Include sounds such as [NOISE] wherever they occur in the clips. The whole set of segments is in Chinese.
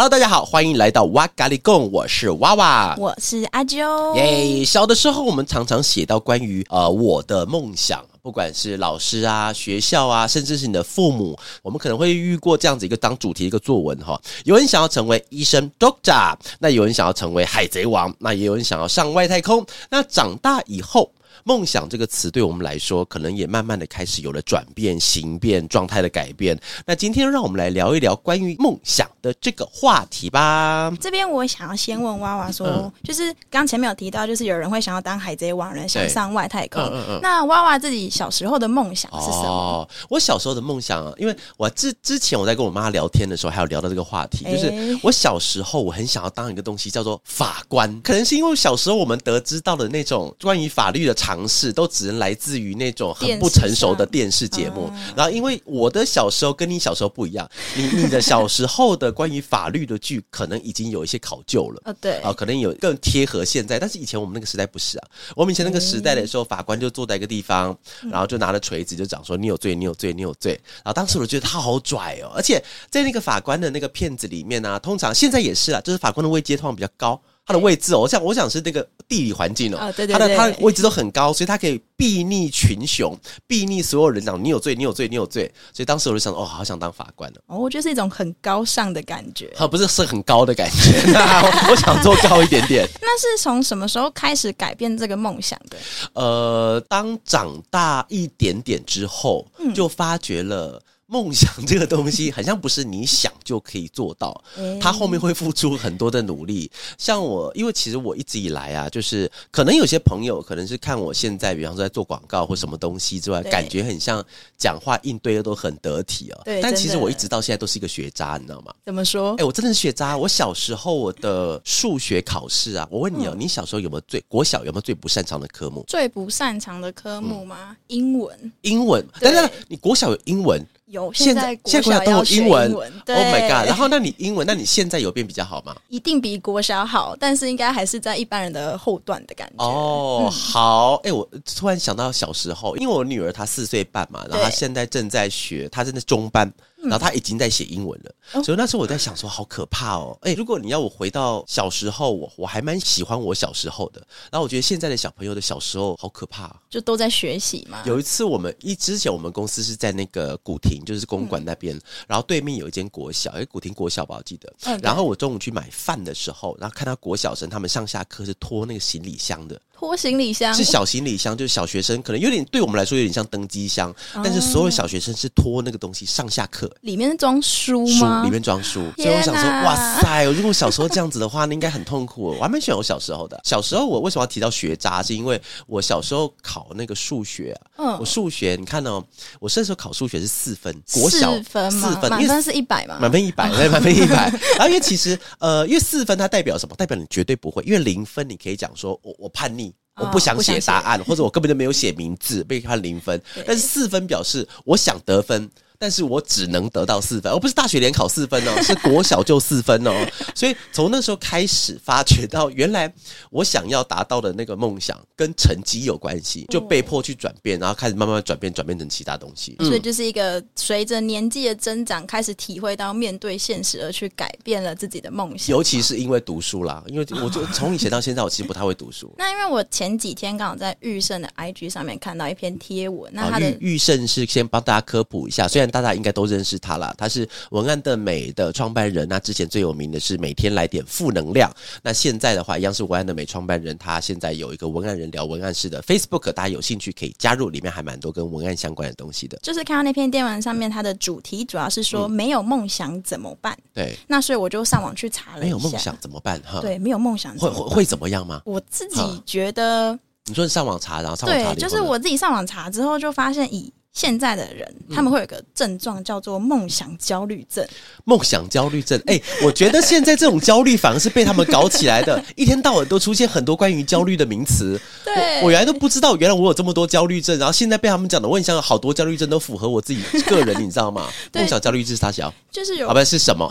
Hello，大家好，欢迎来到哇咖喱贡，我是娃娃。我是阿啾。耶！小的时候，我们常常写到关于呃我的梦想，不管是老师啊、学校啊，甚至是你的父母，我们可能会遇过这样子一个当主题的一个作文哈。有人想要成为医生 Doctor，那有人想要成为海贼王，那也有人想要上外太空。那长大以后。梦想这个词对我们来说，可能也慢慢的开始有了转变、形变、状态的改变。那今天让我们来聊一聊关于梦想的这个话题吧。这边我想要先问娃娃说，就是刚前面有提到，就是有人会想要当海贼王，人想上外太空。那娃娃自己小时候的梦想是什么？我小时候的梦想，因为我之之前我在跟我妈聊天的时候，还有聊到这个话题，就是我小时候我很想要当一个东西叫做法官。可能是因为小时候我们得知到的那种关于法律的常。尝试都只能来自于那种很不成熟的电视节目，然后因为我的小时候跟你小时候不一样，你你的小时候的关于法律的剧可能已经有一些考究了。啊，对。啊，可能有更贴合现在，但是以前我们那个时代不是啊，我们以前那个时代的时候，法官就坐在一个地方，然后就拿着锤子就讲说你有罪，你有罪，你有罪，然后当时我觉得他好拽哦，而且在那个法官的那个片子里面呢，通常现在也是啊，就是法官的位阶通常比较高。它的位置哦，我想我想是那个地理环境哦，对它的它的位置都很高，所以它可以睥睨群雄，睥睨所有人讲你有罪，你有罪，你有罪。所以当时我就想，哦，好想当法官呢。哦，我觉得是一种很高尚的感觉。啊，不是是很高的感觉，[LAUGHS] 我想做高一点点。[LAUGHS] 那是从什么时候开始改变这个梦想的？呃，当长大一点点之后，就发觉了。梦想这个东西，好像不是你想就可以做到，它后面会付出很多的努力。像我，因为其实我一直以来啊，就是可能有些朋友可能是看我现在，比方说在做广告或什么东西之外，感觉很像讲话应对的都很得体哦。对，但其实我一直到现在都是一个学渣，你知道吗？怎么说？哎，我真的是学渣。我小时候我的数学考试啊，我问你哦，你小时候有没有最国小有没有最不擅长的科目？最不擅长的科目吗？英文。英文？等等，你国小有英文？有现在现在国小都有英文，Oh my god！然后那你英文，那你现在有变比较好吗？[LAUGHS] 一定比国小好，但是应该还是在一般人的后段的感觉。哦，好，哎，我突然想到小时候，因为我女儿她四岁半嘛，然后她现在正在学，她正在中班。然后他已经在写英文了，所以那时候我在想说，好可怕哦！哎，如果你要我回到小时候，我我还蛮喜欢我小时候的。然后我觉得现在的小朋友的小时候好可怕，就都在学习嘛。有一次我们一之前我们公司是在那个古亭，就是公馆那边，然后对面有一间国小，哎，古亭国小吧，我记得。然后我中午去买饭的时候，然后看到国小生他们上下课是拖那个行李箱的。拖行李箱是小行李箱，就是小学生可能有点对我们来说有点像登机箱，但是所有小学生是拖那个东西上下课。里面装书吗？里面装书。所以我想说，哇塞！如果小时候这样子的话，那应该很痛苦。我还蛮喜欢我小时候的。小时候我为什么要提到学渣？是因为我小时候考那个数学，嗯，我数学你看哦，我那时候考数学是四分，国小四分，四分，满分是一百嘛？满分一百，对，满分一百。[LAUGHS] 然后因为其实呃，因为四分它代表什么？代表你绝对不会。因为零分你可以讲说我我叛逆。我不想写答案，或者我根本就没有写名字，被判零分。[LAUGHS] 但是四分表示我想得分。但是我只能得到四分，而不是大学联考四分哦，[LAUGHS] 是国小就四分哦。所以从那时候开始发觉到，原来我想要达到的那个梦想跟成绩有关系，就被迫去转变，然后开始慢慢转变，转变成其他东西。所以就是一个随着年纪的增长，开始体会到面对现实而去改变了自己的梦想。尤其是因为读书啦，因为我就从以前到现在，我其实不太会读书。[LAUGHS] 那因为我前几天刚好在玉胜的 IG 上面看到一篇贴文，那他的玉胜是先帮大家科普一下，虽然。大家应该都认识他了，他是文案的美的创办人。那之前最有名的是每天来点负能量。那现在的话，一样是文案的美创办人。他现在有一个文案人聊文案式的 Facebook，大家有兴趣可以加入，里面还蛮多跟文案相关的东西的。就是看到那篇电文上面，它的主题主要是说没有梦想怎么办？对。那所以我就上网去查了，没有梦想怎么办？哈，对，没有梦想会会会怎么样吗？我自己觉得，你说你上网查，然后上网查，对，就是我自己上网查之后就发现以。现在的人他们会有个症状叫做梦想焦虑症。梦想焦虑症，哎，[LAUGHS] 我觉得现在这种焦虑反而是被他们搞起来的，[LAUGHS] 一天到晚都出现很多关于焦虑的名词。对，我原来都不知道，原来我有这么多焦虑症，然后现在被他们讲的，我很像好多焦虑症都符合我自己个人，你知道吗？[LAUGHS] 梦想焦虑症是他小，就是有，好不是什么？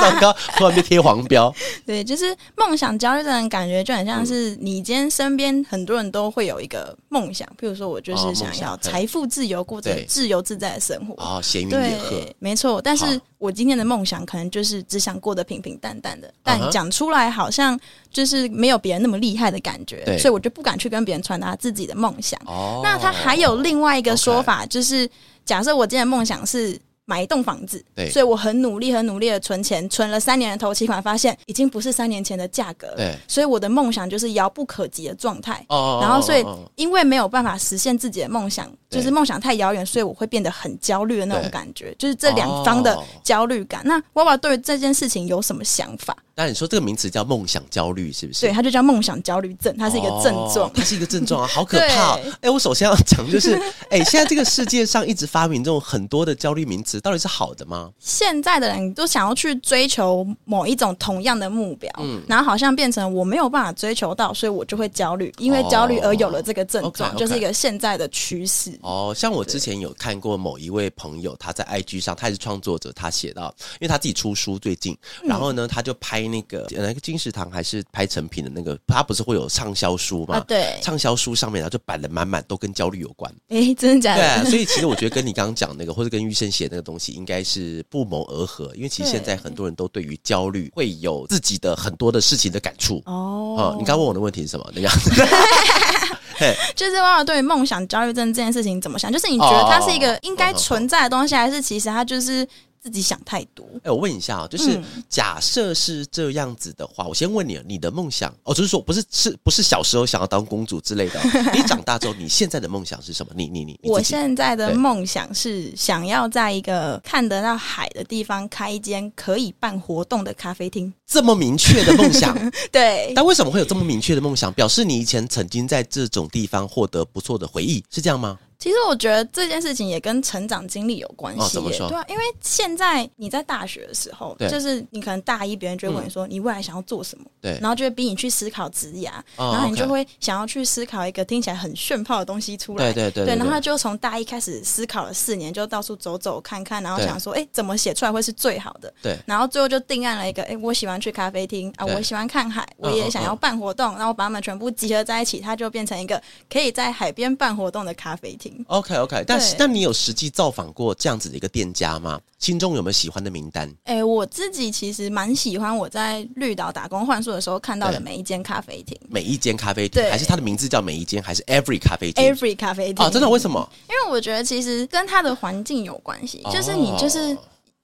糟糕，突然被贴黄标。对，就是梦想焦虑症，感觉就很像是你今天身边很多人都会有一个梦想，比如说我就是想要财富自由，过着自由自在的生活。哦，闲云野鹤，没错。但是我今天的梦想可能就是只想过得平平淡淡的，但讲出来好像就是没有别人那么厉害的感觉，所以我就不敢去跟别人传达自己的梦想。哦，那他还有另外一个说法，就是假设我今天的梦想是。买一栋房子，对，所以我很努力、很努力的存钱，存了三年的头期款，发现已经不是三年前的价格，对，所以我的梦想就是遥不可及的状态。哦，然后所以因为没有办法实现自己的梦想，就是梦想太遥远，所以我会变得很焦虑的那种感觉，就是这两方的焦虑感。那娃娃对这件事情有什么想法？那你说这个名词叫梦想焦虑，是不是？对，它就叫梦想焦虑症，它是一个症状，它是一个症状啊，[LAUGHS] 好可怕！哎，我首先要讲就是，[LAUGHS] 哎，现在这个世界上一直发明这种很多的焦虑名词，到底是好的吗？现在的人都想要去追求某一种同样的目标，嗯，然后好像变成我没有办法追求到，所以我就会焦虑，因为焦虑而有了这个症状，就是一个现在的趋势。哦，像我之前有看过某一位朋友，他在 IG 上，他也是创作者，他写到，因为他自己出书最近，然后呢，他就拍。那个那个金石堂还是拍成品的那个，它不是会有畅销书吗？对，畅销书上面然后就摆的满满，都跟焦虑有关。[LAUGHS] 哎，真的假的？对，所以其实我觉得跟你刚刚讲那个，或者跟玉生写那个东西，应该是不谋而合。因为其实现在很多人都对于焦虑会有自己的很多的事情的感触。哦，你刚问我的问题是什么？那样子，[LAUGHS] 就是忘了对梦想焦虑症这件事情怎么想？就是你觉得它是一个应该存在的东西，还是其实它就是？自己想太多。哎，我问一下啊，就是假设是这样子的话，我先问你，你的梦想哦，就是说不是是不是小时候想要当公主之类的？[LAUGHS] 你长大之后，你现在的梦想是什么？你你你，我现在的梦想是想要在一个看得到海的地方开一间可以办活动的咖啡厅。这么明确的梦想，[LAUGHS] 对。但为什么会有这么明确的梦想？表示你以前曾经在这种地方获得不错的回忆，是这样吗？其实我觉得这件事情也跟成长经历有关系，对啊，因为现在你在大学的时候，就是你可能大一，别人就会问你说你未来想要做什么，对，然后就会逼你去思考职业，然后你就会想要去思考一个听起来很炫炮的东西出来，对对对，然后他就从大一开始思考了四年，就到处走走看看，然后想说，哎，怎么写出来会是最好的？对，然后最后就定案了一个，哎，我喜欢去咖啡厅啊，我喜欢看海，我也想要办活动，然后把它们全部集合在一起，它就变成一个可以在海边办活动的咖啡厅。OK OK。但是，那你有实际造访过这样子的一个店家吗？心中有没有喜欢的名单？哎，我自己其实蛮喜欢我在绿岛打工换宿的时候看到的每一间咖啡厅。每一间咖啡厅，还是它的名字叫每一间，还是 Every 咖啡厅？Every 咖啡厅。哦，真的？为什么？因为我觉得其实跟它的环境有关系，就是你就是。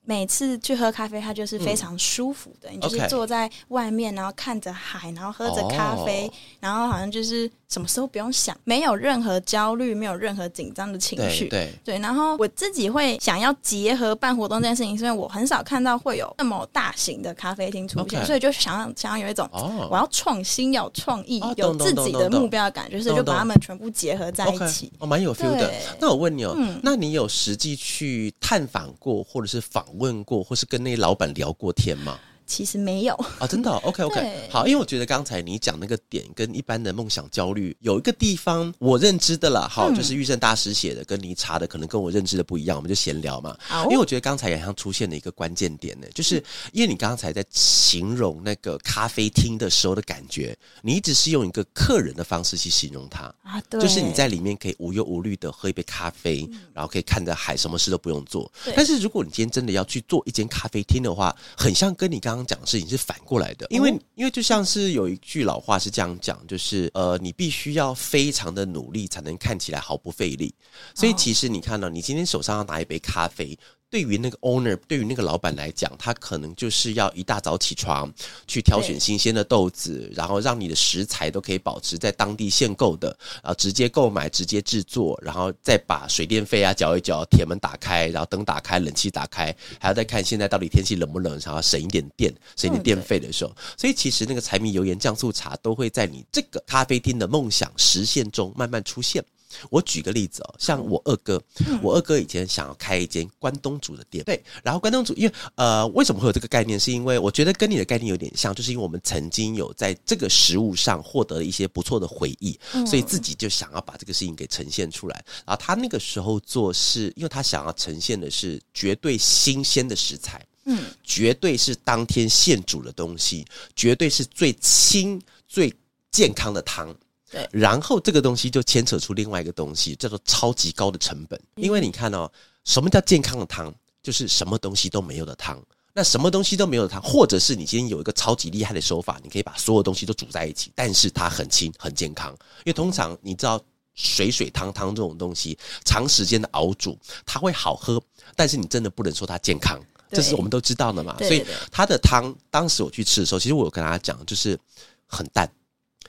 每次去喝咖啡，它就是非常舒服的。你就是坐在外面，然后看着海，然后喝着咖啡，然后好像就是什么时候不用想，没有任何焦虑，没有任何紧张的情绪。对对。然后我自己会想要结合办活动这件事情，是因为我很少看到会有那么大型的咖啡厅出现，所以就想要想要有一种我要创新、有创意、有自己的目标的感觉，所以就把它们全部结合在一起。哦，蛮有 feel 的。那我问你哦，那你有实际去探访过，或者是访？问过或是跟那些老板聊过天吗？其实没有。啊，真的，[LAUGHS] OK OK，好，因为我觉得刚才你讲那个点跟一般的梦想焦虑有一个地方我认知的啦，好，就是玉胜大师写的，跟你查的可能跟我认知的不一样，我们就闲聊嘛。因为我觉得刚才好像出现了一个关键点呢，就是因为你刚才在形容那个咖啡厅的时候的感觉，你一直是用一个客人的方式去形容它。啊，对，就是你在里面可以无忧无虑的喝一杯咖啡，然后可以看着海，什么事都不用做。但是如果你今天真的要去做一间咖啡厅的话，很像跟你刚刚。刚讲的事情是反过来的，因为因为就像是有一句老话是这样讲，就是呃，你必须要非常的努力才能看起来毫不费力。所以其实你看到，你今天手上要拿一杯咖啡。对于那个 owner，对于那个老板来讲，他可能就是要一大早起床去挑选新鲜的豆子，然后让你的食材都可以保持在当地限购的，然后，直接购买，直接制作，然后再把水电费啊缴一缴，铁门打开，然后灯打开，冷气打开，还要再看现在到底天气冷不冷，然后省一点电，省一点电费的时候，所以其实那个柴米油盐酱醋茶都会在你这个咖啡厅的梦想实现中慢慢出现。我举个例子哦，像我二哥，我二哥以前想要开一间关东煮的店，对，然后关东煮，因为呃，为什么会有这个概念？是因为我觉得跟你的概念有点像，就是因为我们曾经有在这个食物上获得了一些不错的回忆，所以自己就想要把这个事情给呈现出来。然后他那个时候做是，因为他想要呈现的是绝对新鲜的食材。嗯，绝对是当天现煮的东西，绝对是最清、最健康的汤。对，然后这个东西就牵扯出另外一个东西，叫做超级高的成本。因为你看哦，什么叫健康的汤？就是什么东西都没有的汤。那什么东西都没有的汤，或者是你今天有一个超级厉害的手法，你可以把所有东西都煮在一起，但是它很轻、很健康。因为通常你知道水水汤汤这种东西，长时间的熬煮，它会好喝，但是你真的不能说它健康。这是我们都知道的嘛，所以它的汤，当时我去吃的时候，其实我有跟大家讲，就是很淡。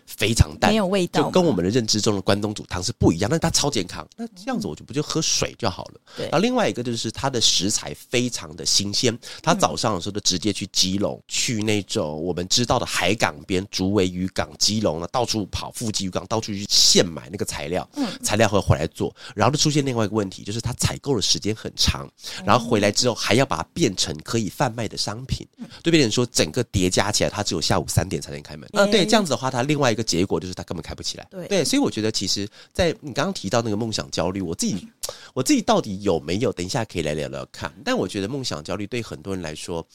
非常淡，没有味道，就跟我们的认知中的关东煮汤是不一样。但是它超健康，那这样子我就不就喝水就好了。对。然后另外一个就是它的食材非常的新鲜，它早上的时候就直接去基隆，去那种我们知道的海港边，竹围渔港、基隆呢，到处跑，富基渔港到处去现买那个材料，嗯，材料会回来做。然后就出现另外一个问题，就是它采购的时间很长，然后回来之后还要把它变成可以贩卖的商品。对别人说，整个叠加起来，它只有下午三点才能开门。啊，对，这样子的话，它另外一个结果就是他根本开不起来。对，所以我觉得其实，在你刚刚提到那个梦想焦虑，我自己我自己到底有没有？等一下可以来聊聊看。但我觉得梦想焦虑对很多人来说，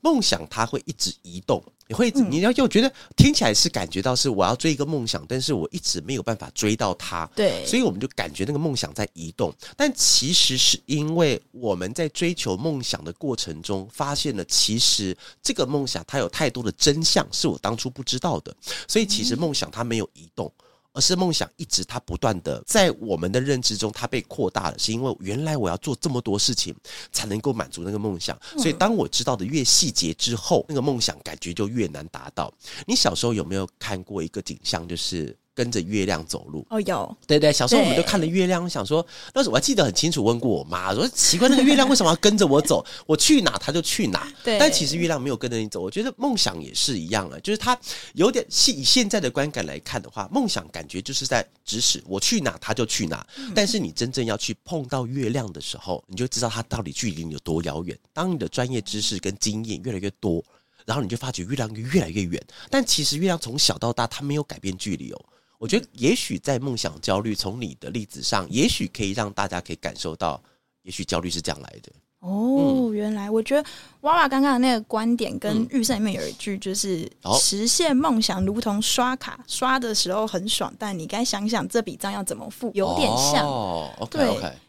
梦想它会一直移动。你会，你要又觉得听起来是感觉到是我要追一个梦想，但是我一直没有办法追到它。对，所以我们就感觉那个梦想在移动。但其实是因为我们在追求梦想的过程中，发现了其实这个梦想它有太多的真相是我当初不知道的。所以其实梦想它没有移动。而是梦想一直它不断的在我们的认知中，它被扩大了，是因为原来我要做这么多事情才能够满足那个梦想，所以当我知道的越细节之后，那个梦想感觉就越难达到。你小时候有没有看过一个景象，就是？跟着月亮走路哦，有对对，小时候我们都看了月亮，想说，那时我还记得很清楚，问过我妈说，奇怪那个月亮为什么要跟着我走？我去哪它就去哪。对，但其实月亮没有跟着你走。我觉得梦想也是一样啊，就是它有点是以现在的观感来看的话，梦想感觉就是在指使我去哪它就去哪。但是你真正要去碰到月亮的时候，你就知道它到底距离你有多遥远。当你的专业知识跟经验越来越多，然后你就发觉月亮越来越远。但其实月亮从小到大它没有改变距离哦。我觉得也许在梦想焦虑，从你的例子上，也许可以让大家可以感受到，也许焦虑是这样来的。哦，原来我觉得娃娃刚刚的那个观点跟预算里面有一句，就是实现梦想如同刷卡，刷的时候很爽，但你该想想这笔账要怎么付，有点像。哦，对，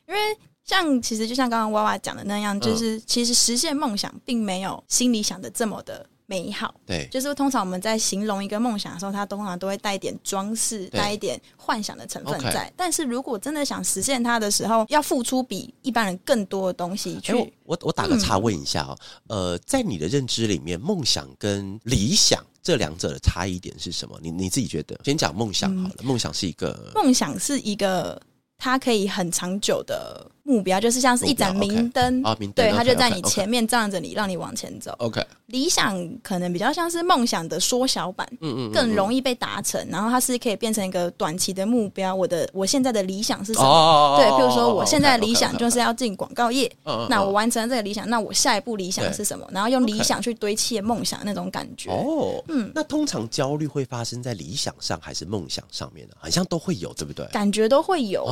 因为像其实就像刚刚娃娃讲的那样，就是其实实现梦想并没有心里想的这么的。美好，对，就是通常我们在形容一个梦想的时候，它通常都会带一点装饰，带一点幻想的成分在。但是如果真的想实现它的时候，要付出比一般人更多的东西去。我我打个岔问一下哦，呃，在你的认知里面，梦想跟理想这两者的差异点是什么？你你自己觉得？先讲梦想好了，梦想是一个，梦想是一个，它可以很长久的。目标就是像是一盏明灯，对，它就在你前面照着你，让你往前走。OK，理想可能比较像是梦想的缩小版，嗯嗯，更容易被达成。然后它是可以变成一个短期的目标。我的我现在的理想是什么？对，比如说我现在的理想就是要进广告业。那我完成了这个理想，那我下一步理想是什么？然后用理想去堆砌梦想那种感觉。哦，嗯，那通常焦虑会发生在理想上还是梦想上面呢？好像都会有，对不对？感觉都会有，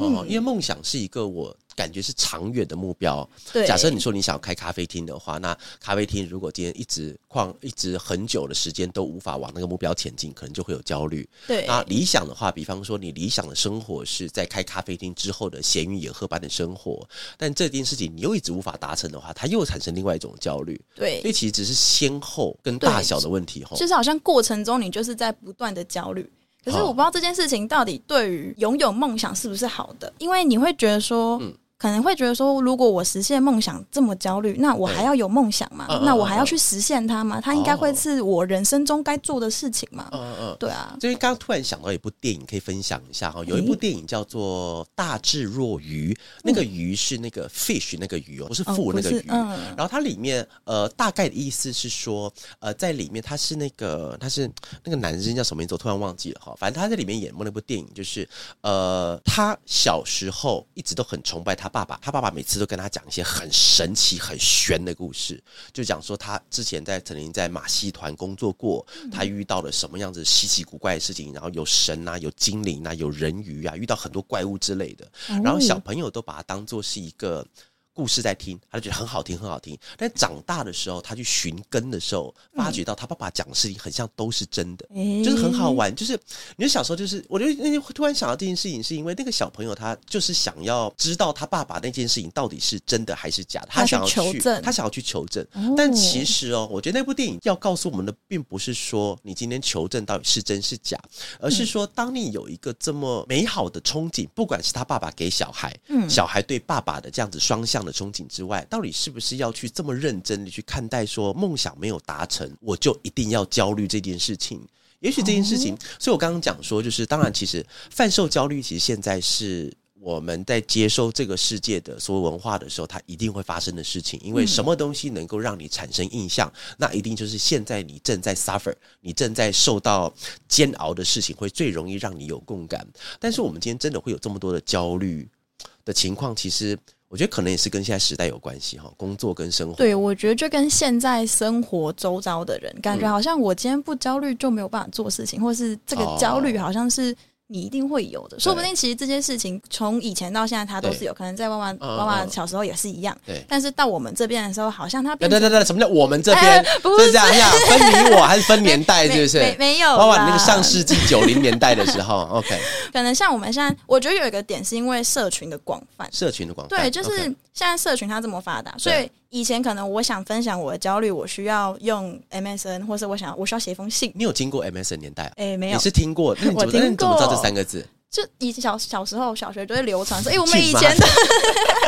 嗯，因为梦想是一个我。感觉是长远的目标。对，假设你说你想开咖啡厅的话，那咖啡厅如果今天一直旷一直很久的时间都无法往那个目标前进，可能就会有焦虑。对，那理想的话，比方说你理想的生活是在开咖啡厅之后的闲云野鹤般的生活，但这件事情你又一直无法达成的话，它又产生另外一种焦虑。对，所以其实只是先后跟大小的问题。哈，就是好像过程中你就是在不断的焦虑。可是我不知道这件事情到底对于拥有梦想是不是好的，因为你会觉得说。可能会觉得说，如果我实现梦想这么焦虑，那我还要有梦想吗？那我还要去实现它吗？它应该会是我人生中该做的事情吗？嗯嗯，对啊。所以刚刚突然想到一部电影，可以分享一下哈。有一部电影叫做《大智若愚》，那个鱼是那个 fish 那个鱼哦，不是富那个鱼。然后它里面呃，大概的意思是说，呃，在里面他是那个他是那个男生叫什么名字？我突然忘记了哈。反正他在里面演过那部电影，就是呃，他小时候一直都很崇拜他。爸爸，他爸爸每次都跟他讲一些很神奇、很玄的故事，就讲说他之前在曾经在马戏团工作过，他遇到了什么样子稀奇古怪的事情，然后有神啊，有精灵啊，有人鱼啊，遇到很多怪物之类的，然后小朋友都把它当做是一个。故事在听，他就觉得很好听，很好听。但长大的时候，他去寻根的时候，发觉到他爸爸讲的事情很像都是真的，就是很好玩。就是你小时候，就是我觉得那天突然想到这件事情，是因为那个小朋友他就是想要知道他爸爸那件事情到底是真的还是假的，他想要求证，他想要去求证。但其实哦，我觉得那部电影要告诉我们的，并不是说你今天求证到底是真是假，而是说当你有一个这么美好的憧憬，不管是他爸爸给小孩，嗯，小孩对爸爸的这样子双向。的憧憬之外，到底是不是要去这么认真的去看待？说梦想没有达成，我就一定要焦虑这件事情？也许这件事情，所以我刚刚讲说，就是当然，其实贩售焦虑，其实现在是我们在接收这个世界的所有文化的时候，它一定会发生的事情。因为什么东西能够让你产生印象，那一定就是现在你正在 suffer，你正在受到煎熬的事情，会最容易让你有共感。但是我们今天真的会有这么多的焦虑的情况，其实。我觉得可能也是跟现在时代有关系哈，工作跟生活。对，我觉得就跟现在生活周遭的人，感觉好像我今天不焦虑就没有办法做事情，或是这个焦虑好像是。你一定会有的，说不定其实这件事情从以前到现在，他都是有可能在妈妈妈妈小时候也是一样。对，但是到我们这边的时候，好像他对对对对，什么叫我们这边？不 [LAUGHS] 是这样呀，分你我还是分年代？是不是？[LAUGHS] 没有，包括那个上世纪九零年代的时候。[LAUGHS] OK，可能像我们现在，我觉得有一个点是因为社群的广泛，社群的广泛，对，就是现在社群它这么发达，所以。以前可能我想分享我的焦虑，我需要用 MSN，或是我想我需要写一封信。你有经过 MSN 年代？哎，没有。你是听过？我听过。你怎么知道这三个字？就以小小时候小学就会流传说，哎，我们以前的。[LAUGHS]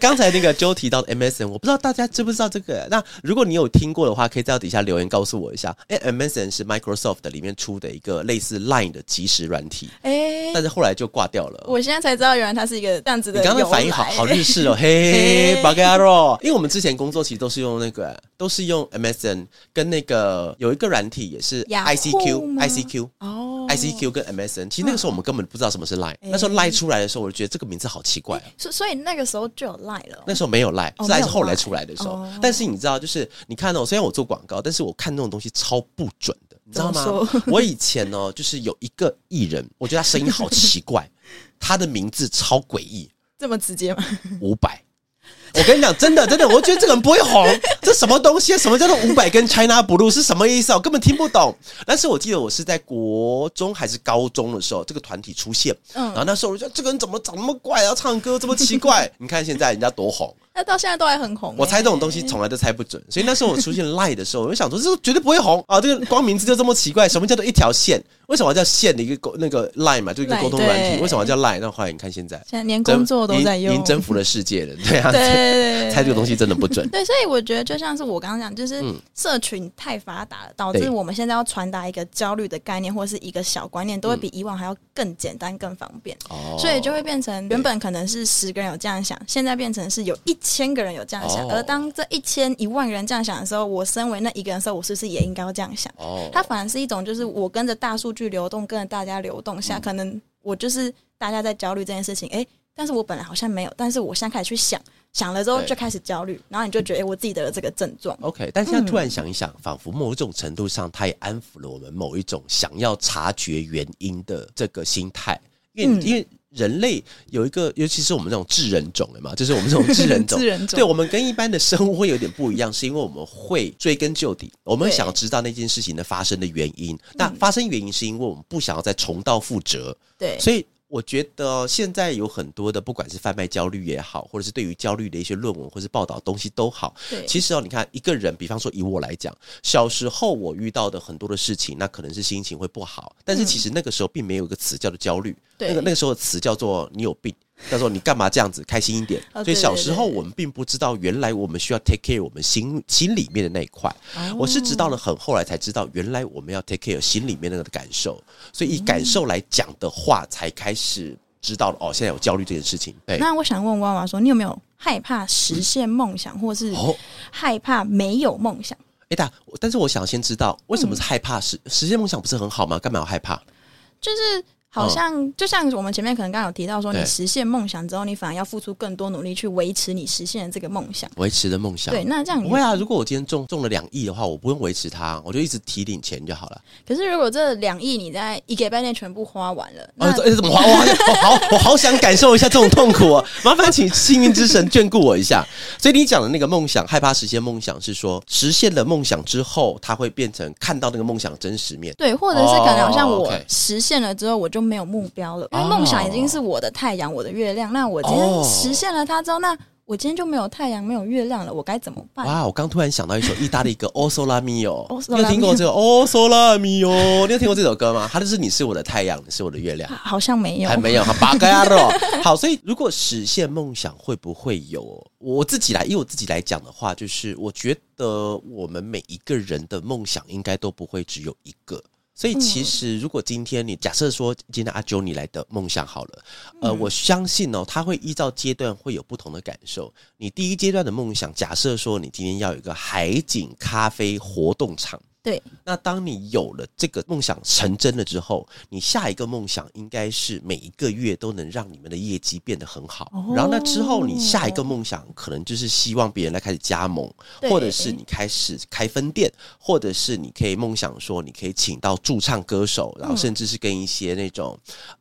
刚才那个 Joe 提到的 MSN，我不知道大家知不知道这个。那如果你有听过的话，可以在底下留言告诉我一下。哎，MSN 是 Microsoft 里面出的一个类似 Line 的即时软体。哎，但是后来就挂掉了。我现在才知道，原来它是一个这样子的。你刚刚反应好好 [LAUGHS] 日式哦，嘿，巴嘎罗。因为我们之前工作其实都是用那个，都是用 MSN 跟那个有一个软体也是 ICQ，ICQ 哦，ICQ 跟 MSN。其实那个时候我们根本不知道什么是 Line。那时候 Line 出来的时候，我就觉得这个名字好奇怪。所所以那个时候就有。lie 了，那时候没有赖，赖是后来出来的时候。但是你知道，就是你看哦，虽然我做广告，但是我看那种东西超不准的，你知道吗？我以前呢，就是有一个艺人，我觉得他声音好奇怪，[LAUGHS] 他的名字超诡异，这么直接吗？五百。我跟你讲，真的真的，我觉得这个人不会红。这什么东西？什么叫做五百跟 China Blue 是什么意思啊？我根本听不懂。但是我记得我是在国中还是高中的时候，这个团体出现。嗯，然后那时候我就这个人怎么长那么怪啊？唱歌这么奇怪？你看现在人家多红。那到现在都还很红。我猜这种东西从来都猜不准，所以那时候我出现赖的时候，我就想说这个绝对不会红啊！这个光名字就这么奇怪，什么叫做一条线？为什么叫线的一个沟那个 line 嘛，就一个沟通软体？为什么叫 line？那后来你看现在，现在连工作都在用，已经征服了世界了，对啊，对猜这个东西真的不准。对，所以我觉得就像是我刚刚讲，就是社群太发达了，导致我们现在要传达一个焦虑的概念或者是一个小观念，都会比以往还要更简单、更方便。哦，所以就会变成原本可能是十个人有这样想，现在变成是有一千个人有这样想。而当这一千一万人这样想的时候，我身为那一个人的时候，我是不是也应该要这样想？哦，它反而是一种，就是我跟着大数据流动，跟着大家流动下，可能我就是大家在焦虑这件事情，哎，但是我本来好像没有，但是我现在开始去想，想了之后就开始焦虑，然后你就觉得，哎，我自己得了这个症状。OK，但现在突然想一想，仿佛某种程度上，它也安抚了我们某一种想要察觉原因的这个心态，因为因为。人类有一个，尤其是我们这种智人种的嘛，就是我们这种智人种，[LAUGHS] 对我们跟一般的生物会有点不一样，是因为我们会追根究底，我们想要知道那件事情的发生的原因。那发生原因是因为我们不想要再重蹈覆辙，对，所以。我觉得现在有很多的，不管是贩卖焦虑也好，或者是对于焦虑的一些论文或是报道东西都好。对，其实哦，你看一个人，比方说以我来讲，小时候我遇到的很多的事情，那可能是心情会不好，但是其实那个时候并没有一个词叫做焦虑，那个那个时候的词叫做你有病。他说：“你干嘛这样子？开心一点。”所以小时候我们并不知道，原来我们需要 take care 我们心心里面的那一块。我是直到了很后来才知道，原来我们要 take care 心里面那个的感受。所以以感受来讲的话，才开始知道了哦，现在有焦虑这件事情。对那我想问娃娃说，你有没有害怕实现梦想，或是害怕没有梦想？哎，大，但是我想先知道，为什么是害怕实实现梦想不是很好吗？干嘛要害怕？就是。好像就像我们前面可能刚刚有提到说，你实现梦想之后，你反而要付出更多努力去维持你实现的这个梦想。维持的梦想，对，那这样不会啊。如果我今天中中了两亿的话，我不用维持它，我就一直提领钱就好了。可是如果这两亿你在一个半内全部花完了，那怎么花？我好，我好想感受一下这种痛苦啊！麻烦请幸运之神眷顾我一下。所以你讲的那个梦想，害怕实现梦想，是说实现了梦想之后，它会变成看到那个梦想真实面。对，或者是可能好像我实现了之后，我就没有目标了。因为梦想已经是我的太阳，我的月亮。那我今天实现了它之后，那我今天就没有太阳，没有月亮了，我该怎么办？哇！我刚突然想到一首意大利歌《O Sole Mio》，你有听过这个《O Sole Mio》？你有听过这首歌吗？它就是你是我的太阳，你是我的月亮。好像没有，还没有。好，八嘎呀咯。[LAUGHS] 好，所以如果实现梦想，会不会有？我自己来，以我自己来讲的话，就是我觉得我们每一个人的梦想，应该都不会只有一个。所以其实，如果今天你假设说今天阿九你来的梦想好了，呃，我相信哦，他会依照阶段会有不同的感受。你第一阶段的梦想，假设说你今天要有一个海景咖啡活动场。对，那当你有了这个梦想成真了之后，你下一个梦想应该是每一个月都能让你们的业绩变得很好。然后那之后，你下一个梦想可能就是希望别人来开始加盟，或者是你开始开分店，或者是你可以梦想说你可以请到驻唱歌手，然后甚至是跟一些那种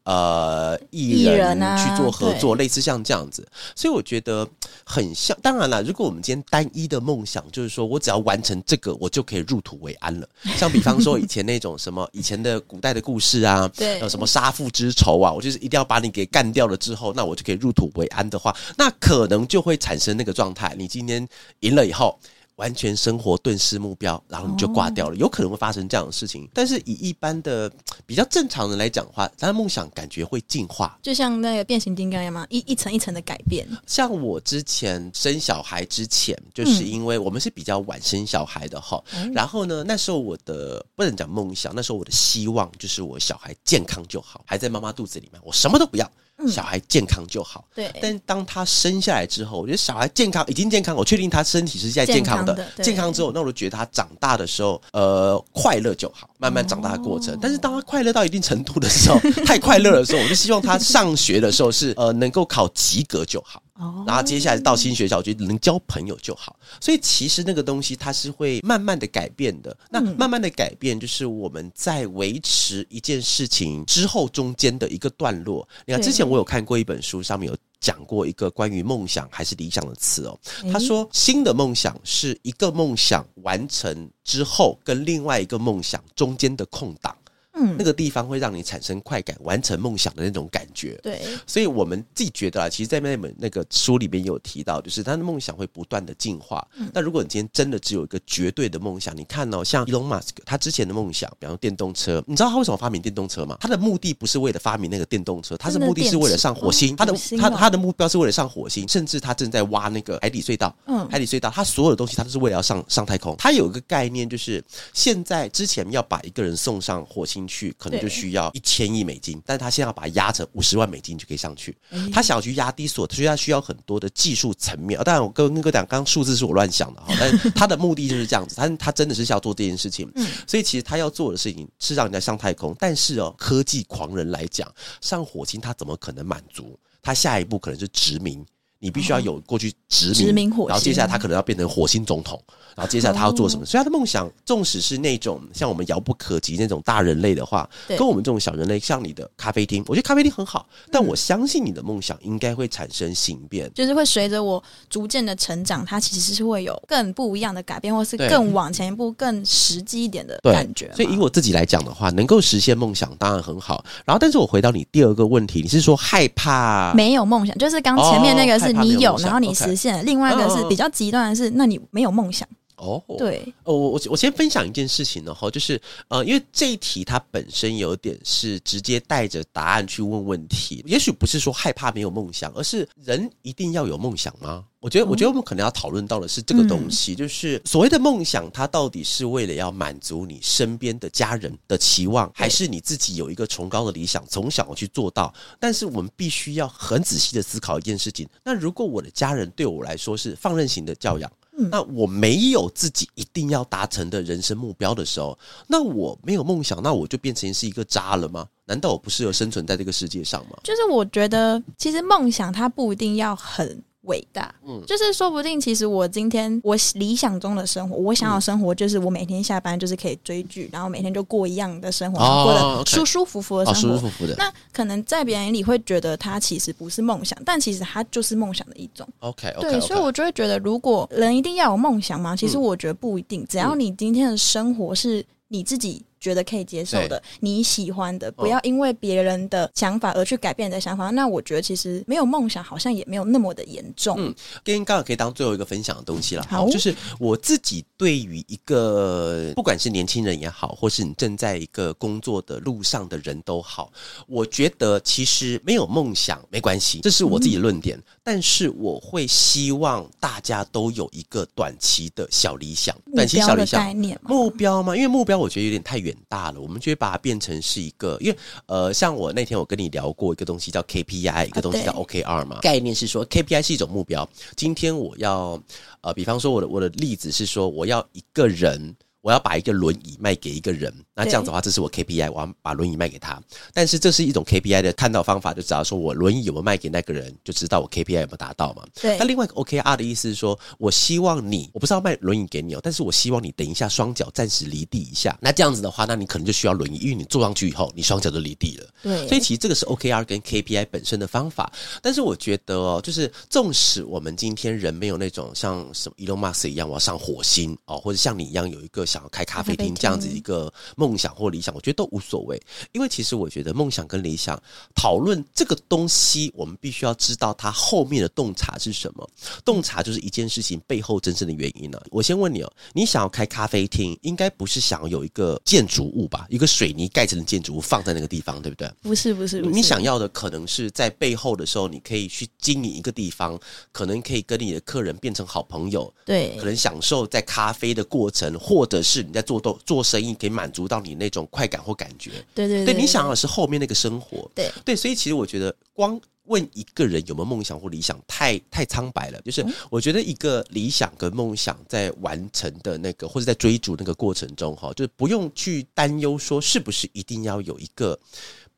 呃艺人去做合作，类似像这样子。所以我觉得很像。当然了，如果我们今天单一的梦想就是说我只要完成这个，我就可以入土为安。像比方说以前那种什么 [LAUGHS] 以前的古代的故事啊，对，有什么杀父之仇啊，我就是一定要把你给干掉了之后，那我就可以入土为安的话，那可能就会产生那个状态。你今天赢了以后。完全生活顿失目标，然后你就挂掉了，有可能会发生这样的事情。但是以一般的 [TSK] 比较正常人来讲的话，他的梦想感觉会进化，就像那个变形金刚一样吗？一一层一层的改变。像我之前生小孩之前，就是因为我们是比较晚生小孩的哈，然后呢，那时候我的不能讲梦想，那时候我的希望就是我小孩健康就好，还在妈妈肚子里面，我什么都不要。小孩健康就好，对。但当他生下来之后，我觉得小孩健康已经健康，我确定他身体是在健康的。健康之后，那我就觉得他长大的时候，呃，快乐就好，慢慢长大的过程。但是当他快乐到一定程度的时候，[LAUGHS] 太快乐的时候，我就希望他上学的时候是呃能够考及格就好。然后接下来到新学校，我觉得能交朋友就好。所以其实那个东西它是会慢慢的改变的。那慢慢的改变，就是我们在维持一件事情之后中间的一个段落。你看之前我有看过一本书，上面有讲过一个关于梦想还是理想的词哦。他说，新的梦想是一个梦想完成之后跟另外一个梦想中间的空档。嗯，那个地方会让你产生快感，完成梦想的那种感觉。对，所以我们自己觉得啊，其实，在那本那个书里面有提到，就是他的梦想会不断的进化。那如果你今天真的只有一个绝对的梦想，你看哦，像 Elon Musk，他之前的梦想，比方说电动车，你知道他为什么发明电动车吗？他的目的不是为了发明那个电动车，他的目的是为了上火星。他的他他的目标是为了上火星，甚至他正在挖那个海底隧道。嗯，海底隧道，他所有的东西，他都是为了要上上太空。他有一个概念，就是现在之前要把一个人送上火星去，可能就需需要一千亿美金，但是他现在要把它压成五十万美金就可以上去。他想要去压低所，所以他需要很多的技术层面。当然，我跟跟哥讲，刚刚数字是我乱想的哈，但是 [LAUGHS] 他的目的就是这样子。他他真的是要做这件事情，所以其实他要做的事情是让人家上太空。但是哦，科技狂人来讲，上火星他怎么可能满足？他下一步可能是殖民。你必须要有过去殖民，然后接下来他可能要变成火星总统，然后接下来他要做什么？所以他的梦想，纵使是那种像我们遥不可及那种大人类的话，跟我们这种小人类，像你的咖啡厅，我觉得咖啡厅很好，但我相信你的梦想应该会产生形变，就是会随着我逐渐的成长，它其实是会有更不一样的改变，或是更往前一步、更实际一点的感觉。所以以我自己来讲的话，能够实现梦想当然很好。然后，但是我回到你第二个问题，你是说害怕没有梦想？就是刚前面那个是。你有，然后你实现；另外一个是比较极端的是，那你没有梦想。哦，对，哦，我我我先分享一件事情呢，哈，就是呃，因为这一题它本身有点是直接带着答案去问问题，也许不是说害怕没有梦想，而是人一定要有梦想吗？我觉得，我觉得我们可能要讨论到的是这个东西，就是所谓的梦想，它到底是为了要满足你身边的家人的期望，还是你自己有一个崇高的理想，从小去做到？但是我们必须要很仔细的思考一件事情：那如果我的家人对我来说是放任型的教养，那我没有自己一定要达成的人生目标的时候，那我没有梦想，那我就变成是一个渣了吗？难道我不适合生存在这个世界上吗？就是我觉得，其实梦想它不一定要很。伟大，嗯，就是说不定，其实我今天我理想中的生活，我想要生活，就是我每天下班就是可以追剧，然后每天就过一样的生活，过得舒舒服服的生活，舒舒服服的。那可能在别人眼里会觉得它其实不是梦想，但其实它就是梦想的一种。OK，对，所以我就会觉得，如果人一定要有梦想吗？其实我觉得不一定，只要你今天的生活是你自己。觉得可以接受的，你喜欢的，不要因为别人的想法而去改变你的想法。那我觉得其实没有梦想，好像也没有那么的严重。嗯，跟刚好可以当最后一个分享的东西了。好，就是我自己对于一个不管是年轻人也好，或是你正在一个工作的路上的人都好，我觉得其实没有梦想没关系，这是我自己的论点。但是我会希望大家都有一个短期的小理想，短期小理想目标吗？因为目标我觉得有点太远。大了，我们就会把它变成是一个，因为呃，像我那天我跟你聊过一个东西叫 KPI，一个东西叫 OKR 嘛，概念是说 KPI 是一种目标。今天我要呃，比方说我的我的例子是说，我要一个人。我要把一个轮椅卖给一个人，那这样子的话，这是我 KPI，我要把轮椅卖给他。但是这是一种 KPI 的看到方法，就只要说我轮椅有没有卖给那个人，就知道我 KPI 有没有达到嘛。对。那另外一个 OKR 的意思是说，我希望你，我不是要卖轮椅给你哦，但是我希望你等一下双脚暂时离地一下。那这样子的话，那你可能就需要轮椅，因为你坐上去以后，你双脚就离地了。对。所以其实这个是 OKR 跟 KPI 本身的方法。但是我觉得哦，就是纵使我们今天人没有那种像什么 Elon Musk 一样我要上火星哦，或者像你一样有一个想要开咖啡厅。这样子一个梦想或理想，我觉得都无所谓，因为其实我觉得梦想跟理想讨论这个东西，我们必须要知道它后面的洞察是什么。洞察就是一件事情背后真正的原因呢。我先问你哦，你想要开咖啡厅，应该不是想要有一个建筑物吧？一个水泥盖成的建筑物放在那个地方，对不对？不是，不是，你想要的可能是在背后的时候，你可以去经营一个地方，可能可以跟你的客人变成好朋友，对，可能享受在咖啡的过程，或者是你在做动。做生意可以满足到你那种快感或感觉，对对对，你想要的是后面那个生活，对对，所以其实我觉得光问一个人有没有梦想或理想，太太苍白了。就是我觉得一个理想跟梦想在完成的那个或者在追逐那个过程中，哈，就是不用去担忧说是不是一定要有一个。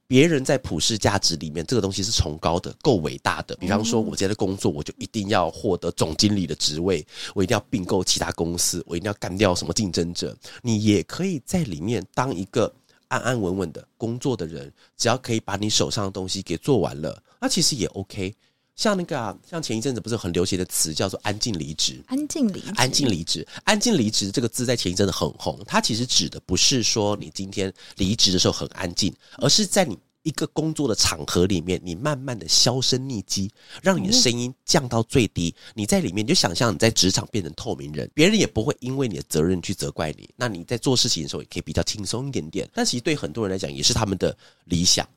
别人在普世价值里面，这个东西是崇高的、够伟大的。比方说，我今天的工作，我就一定要获得总经理的职位，我一定要并购其他公司，我一定要干掉什么竞争者。你也可以在里面当一个安安稳稳的工作的人，只要可以把你手上的东西给做完了，那其实也 OK。像那个，像前一阵子不是很流行的词叫做“安静离职”。安静离职，安静离职，安静离职这个字在前一阵子很红。它其实指的不是说你今天离职的时候很安静，而是在你一个工作的场合里面，你慢慢的销声匿迹，让你的声音降到最低。你在里面，你就想象你在职场变成透明人，别人也不会因为你的责任去责怪你。那你在做事情的时候也可以比较轻松一点点。但其实对很多人来讲，也是他们的理想。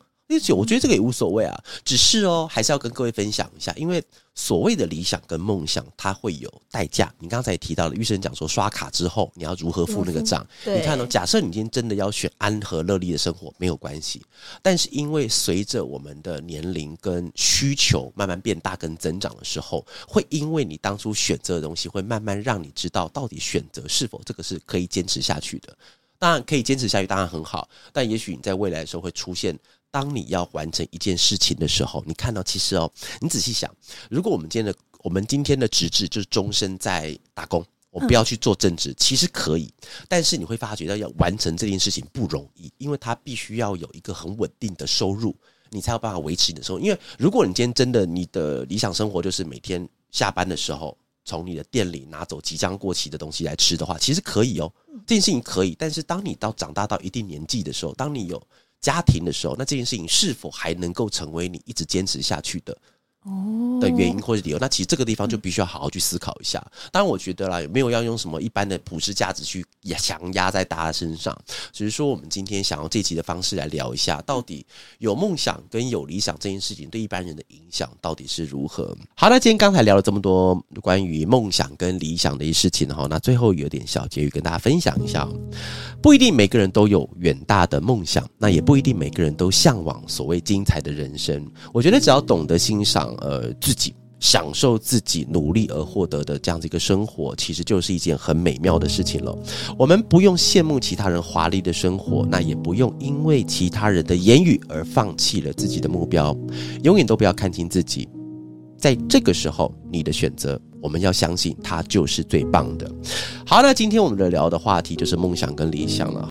我觉得这个也无所谓啊，只是哦，还是要跟各位分享一下，因为所谓的理想跟梦想，它会有代价。你刚才也提到了，医生讲说刷卡之后你要如何付那个账？你看哦，假设你今天真的要选安和乐利的生活，没有关系。但是因为随着我们的年龄跟需求慢慢变大跟增长的时候，会因为你当初选择的东西，会慢慢让你知道到底选择是否这个是可以坚持下去的。当然可以坚持下去，当然很好。但也许你在未来的时候会出现。当你要完成一件事情的时候，你看到其实哦，你仔细想，如果我们今天的我们今天的职志就是终身在打工，我不要去做正职，其实可以，但是你会发觉到要完成这件事情不容易，因为它必须要有一个很稳定的收入，你才有办法维持你的生活。因为如果你今天真的你的理想生活就是每天下班的时候从你的店里拿走即将过期的东西来吃的话，其实可以哦，这件事情可以。但是当你到长大到一定年纪的时候，当你有家庭的时候，那这件事情是否还能够成为你一直坚持下去的的原因或者理由，那其实这个地方就必须要好好去思考一下。当然，我觉得啦，没有要用什么一般的普世价值去强压在大家身上，只是说我们今天想用这集的方式来聊一下，到底有梦想跟有理想这件事情对一般人的影响到底是如何。好，那今天刚才聊了这么多关于梦想跟理想的一些事情哈，那最后有点小结语跟大家分享一下，不一定每个人都有远大的梦想，那也不一定每个人都向往所谓精彩的人生。我觉得只要懂得欣赏，呃。自己享受自己努力而获得的这样子一个生活，其实就是一件很美妙的事情了。我们不用羡慕其他人华丽的生活，那也不用因为其他人的言语而放弃了自己的目标。永远都不要看清自己，在这个时候，你的选择，我们要相信它就是最棒的。好，那今天我们的聊的话题就是梦想跟理想了。